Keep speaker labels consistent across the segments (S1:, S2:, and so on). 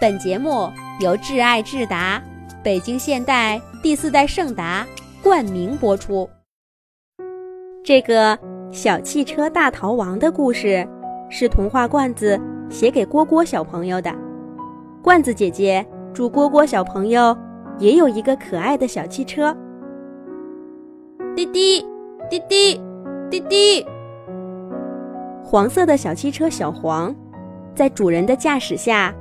S1: 本节目由挚爱智达、北京现代第四代圣达冠名播出。这个小汽车大逃亡的故事是童话罐子写给蝈蝈小朋友的。罐子姐姐祝蝈蝈小朋友也有一个可爱的小汽车。
S2: 滴滴滴滴滴滴，
S1: 黄色的小汽车小黄，在主人的驾驶下。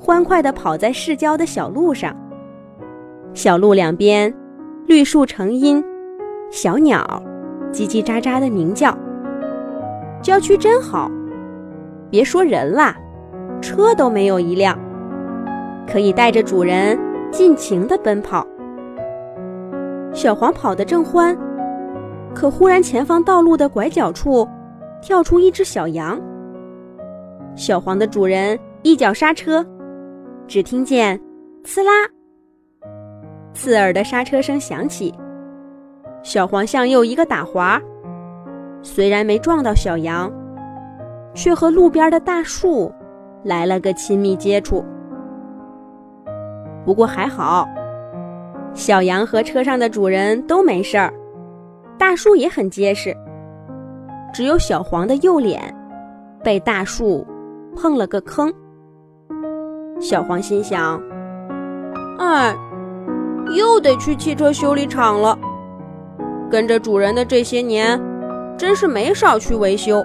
S1: 欢快地跑在市郊的小路上，小路两边，绿树成荫，小鸟叽叽喳喳地鸣叫。郊区真好，别说人啦，车都没有一辆，可以带着主人尽情地奔跑。小黄跑得正欢，可忽然前方道路的拐角处，跳出一只小羊。小黄的主人一脚刹车。只听见“呲啦”，刺耳的刹车声响起。小黄向右一个打滑，虽然没撞到小羊，却和路边的大树来了个亲密接触。不过还好，小羊和车上的主人都没事儿，大树也很结实。只有小黄的右脸被大树碰了个坑。小黄心想：“
S2: 哎，又得去汽车修理厂了。跟着主人的这些年，真是没少去维修。”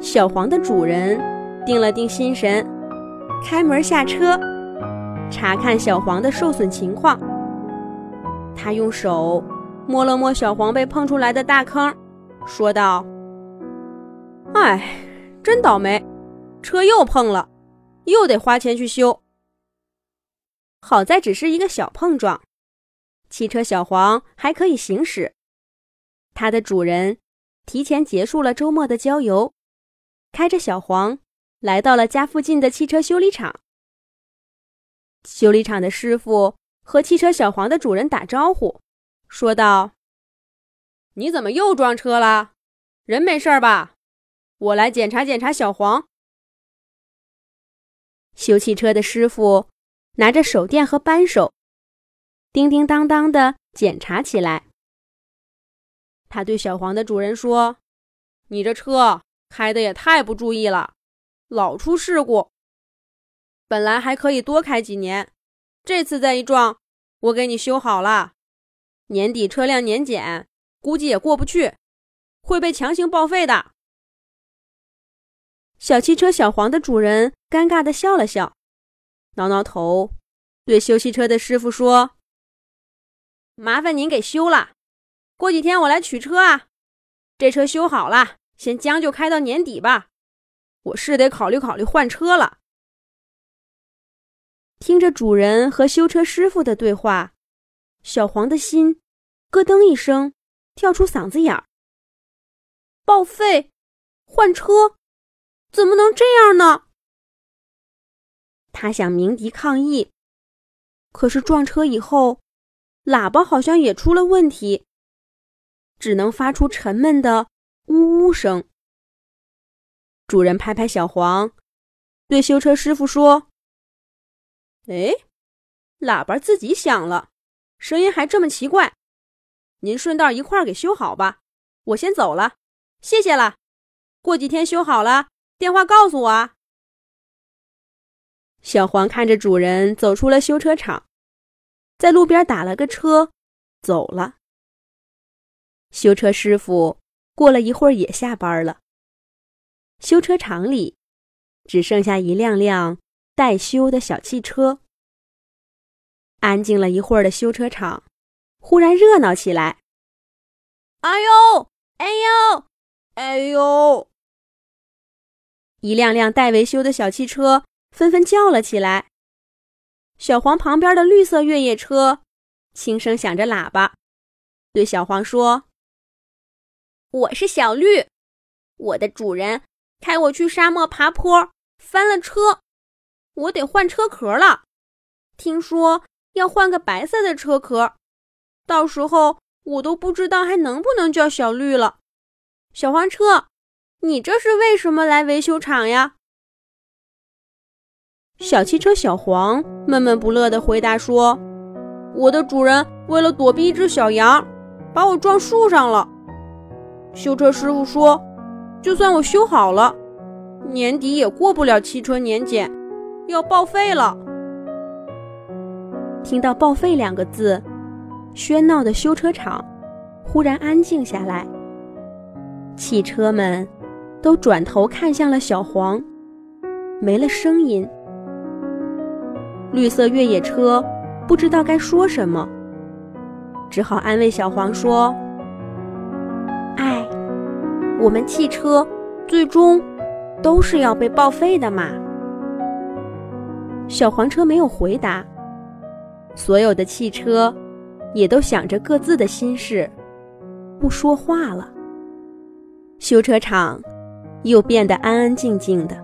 S1: 小黄的主人定了定心神，开门下车，查看小黄的受损情况。他用手摸了摸小黄被碰出来的大坑，说道：“
S2: 哎，真倒霉，车又碰了。”又得花钱去修。
S1: 好在只是一个小碰撞，汽车小黄还可以行驶。它的主人提前结束了周末的郊游，开着小黄来到了家附近的汽车修理厂。修理厂的师傅和汽车小黄的主人打招呼，说道：“
S2: 你怎么又撞车了？人没事吧？我来检查检查小黄。”
S1: 修汽车的师傅拿着手电和扳手，叮叮当当的检查起来。他对小黄的主人说：“
S2: 你这车开的也太不注意了，老出事故。本来还可以多开几年，这次再一撞，我给你修好了。年底车辆年检，估计也过不去，会被强行报废的。”
S1: 小汽车小黄的主人尴尬的笑了笑，挠挠头，对修汽车的师傅说：“
S2: 麻烦您给修了，过几天我来取车啊。这车修好了，先将就开到年底吧。我是得考虑考虑换车了。”
S1: 听着主人和修车师傅的对话，小黄的心咯噔一声跳出嗓子眼儿。
S2: 报废，换车。怎么能这样呢？
S1: 他想鸣笛抗议，可是撞车以后，喇叭好像也出了问题，只能发出沉闷的呜呜声。主人拍拍小黄，对修车师傅说：“
S2: 哎，喇叭自己响了，声音还这么奇怪。您顺道一块儿给修好吧，我先走了，谢谢了。过几天修好了。”电话告诉我啊！
S1: 小黄看着主人走出了修车厂，在路边打了个车，走了。修车师傅过了一会儿也下班了。修车厂里只剩下一辆辆待修的小汽车。安静了一会儿的修车厂，忽然热闹起来。
S2: 哎呦！哎呦！哎呦！
S1: 一辆辆待维修的小汽车纷纷叫了起来。小黄旁边的绿色越野车轻声响着喇叭，对小黄说：“
S2: 我是小绿，我的主人开我去沙漠爬坡，翻了车，我得换车壳了。听说要换个白色的车壳，到时候我都不知道还能不能叫小绿了。小黄车。”你这是为什么来维修厂呀？
S1: 小汽车小黄闷闷不乐地回答说：“
S2: 我的主人为了躲避一只小羊，把我撞树上了。修车师傅说，就算我修好了，年底也过不了汽车年检，要报废了。”
S1: 听到“报废”两个字，喧闹的修车厂忽然安静下来，汽车们都转头看向了小黄，没了声音。绿色越野车不知道该说什么，只好安慰小黄说：“
S2: 哎，我们汽车最终都是要被报废的嘛。”
S1: 小黄车没有回答，所有的汽车也都想着各自的心事，不说话了。修车厂又变得安安静静的，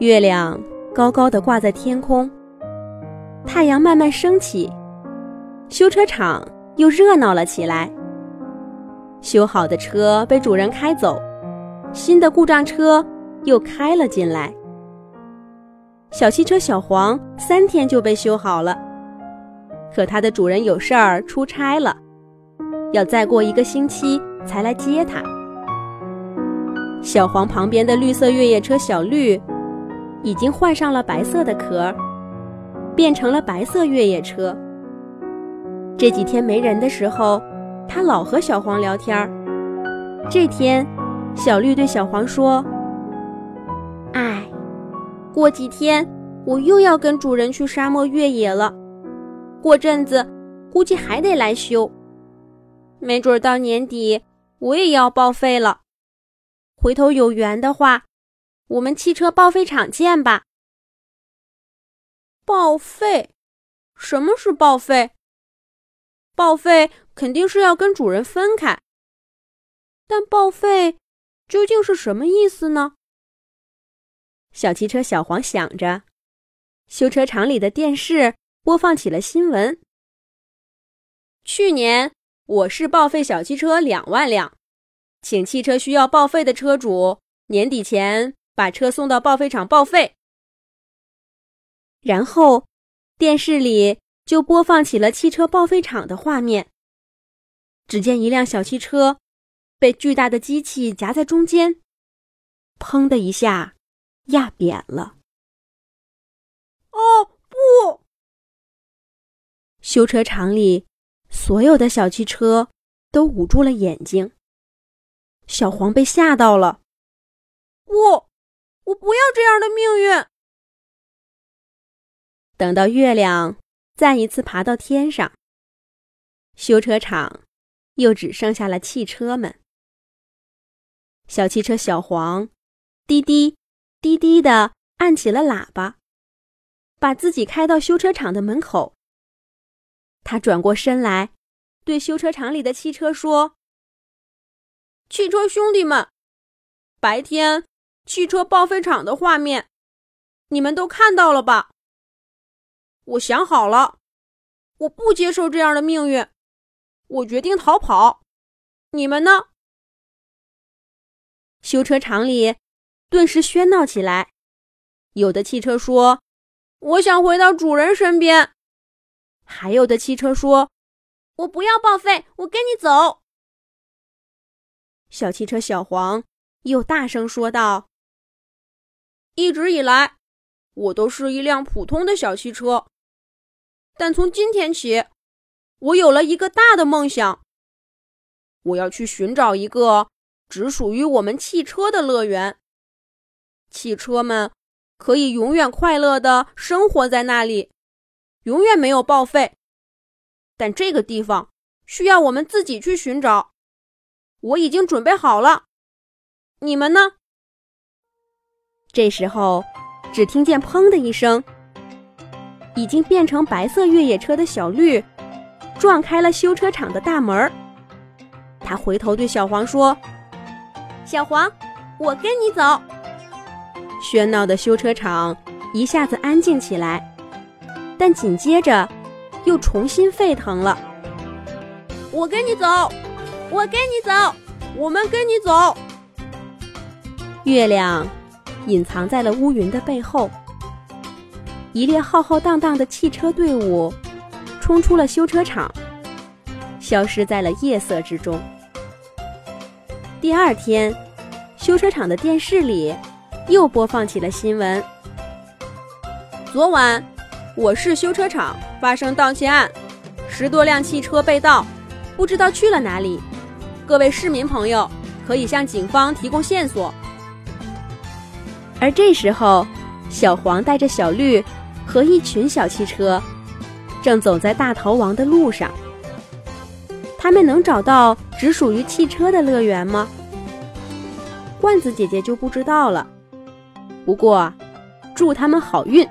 S1: 月亮。高高的挂在天空，太阳慢慢升起，修车厂又热闹了起来。修好的车被主人开走，新的故障车又开了进来。小汽车小黄三天就被修好了，可它的主人有事儿出差了，要再过一个星期才来接它。小黄旁边的绿色越野车小绿。已经换上了白色的壳，变成了白色越野车。这几天没人的时候，他老和小黄聊天儿。这天，小绿对小黄说：“
S2: 哎，过几天我又要跟主人去沙漠越野了，过阵子估计还得来修，没准到年底我也要报废了。回头有缘的话。”我们汽车报废厂见吧。报废？什么是报废？报废肯定是要跟主人分开。但报废究竟是什么意思呢？
S1: 小汽车小黄想着，修车厂里的电视播放起了新闻。去年我市报废小汽车两万辆，请汽车需要报废的车主年底前。把车送到报废厂报废，然后电视里就播放起了汽车报废厂的画面。只见一辆小汽车被巨大的机器夹在中间，砰的一下压扁了。
S2: 哦不！
S1: 修车厂里所有的小汽车都捂住了眼睛。小黄被吓到了。
S2: 不！我不要这样的命运。
S1: 等到月亮再一次爬到天上，修车厂又只剩下了汽车们。小汽车小黄滴滴滴滴的按起了喇叭，把自己开到修车厂的门口。他转过身来，对修车厂里的汽车说：“
S2: 汽车兄弟们，白天。”汽车报废厂的画面，你们都看到了吧？我想好了，我不接受这样的命运，我决定逃跑。你们呢？
S1: 修车厂里顿时喧闹起来，有的汽车说：“
S2: 我想回到主人身边。”
S1: 还有的汽车说：“
S2: 我不要报废，我跟你走。”
S1: 小汽车小黄又大声说道。
S2: 一直以来，我都是一辆普通的小汽车。但从今天起，我有了一个大的梦想。我要去寻找一个只属于我们汽车的乐园。汽车们可以永远快乐的生活在那里，永远没有报废。但这个地方需要我们自己去寻找。我已经准备好了，你们呢？
S1: 这时候，只听见“砰”的一声，已经变成白色越野车的小绿撞开了修车厂的大门。他回头对小黄说：“
S2: 小黄，我跟你走。”
S1: 喧闹的修车厂一下子安静起来，但紧接着又重新沸腾了。
S2: 我跟你走，我跟你走，我们跟你走。
S1: 月亮。隐藏在了乌云的背后，一列浩浩荡荡的汽车队伍冲出了修车厂，消失在了夜色之中。第二天，修车厂的电视里又播放起了新闻：
S2: 昨晚，我市修车厂发生盗窃案，十多辆汽车被盗，不知道去了哪里。各位市民朋友可以向警方提供线索。
S1: 而这时候，小黄带着小绿和一群小汽车，正走在大逃亡的路上。他们能找到只属于汽车的乐园吗？罐子姐姐就不知道了。不过，祝他们好运。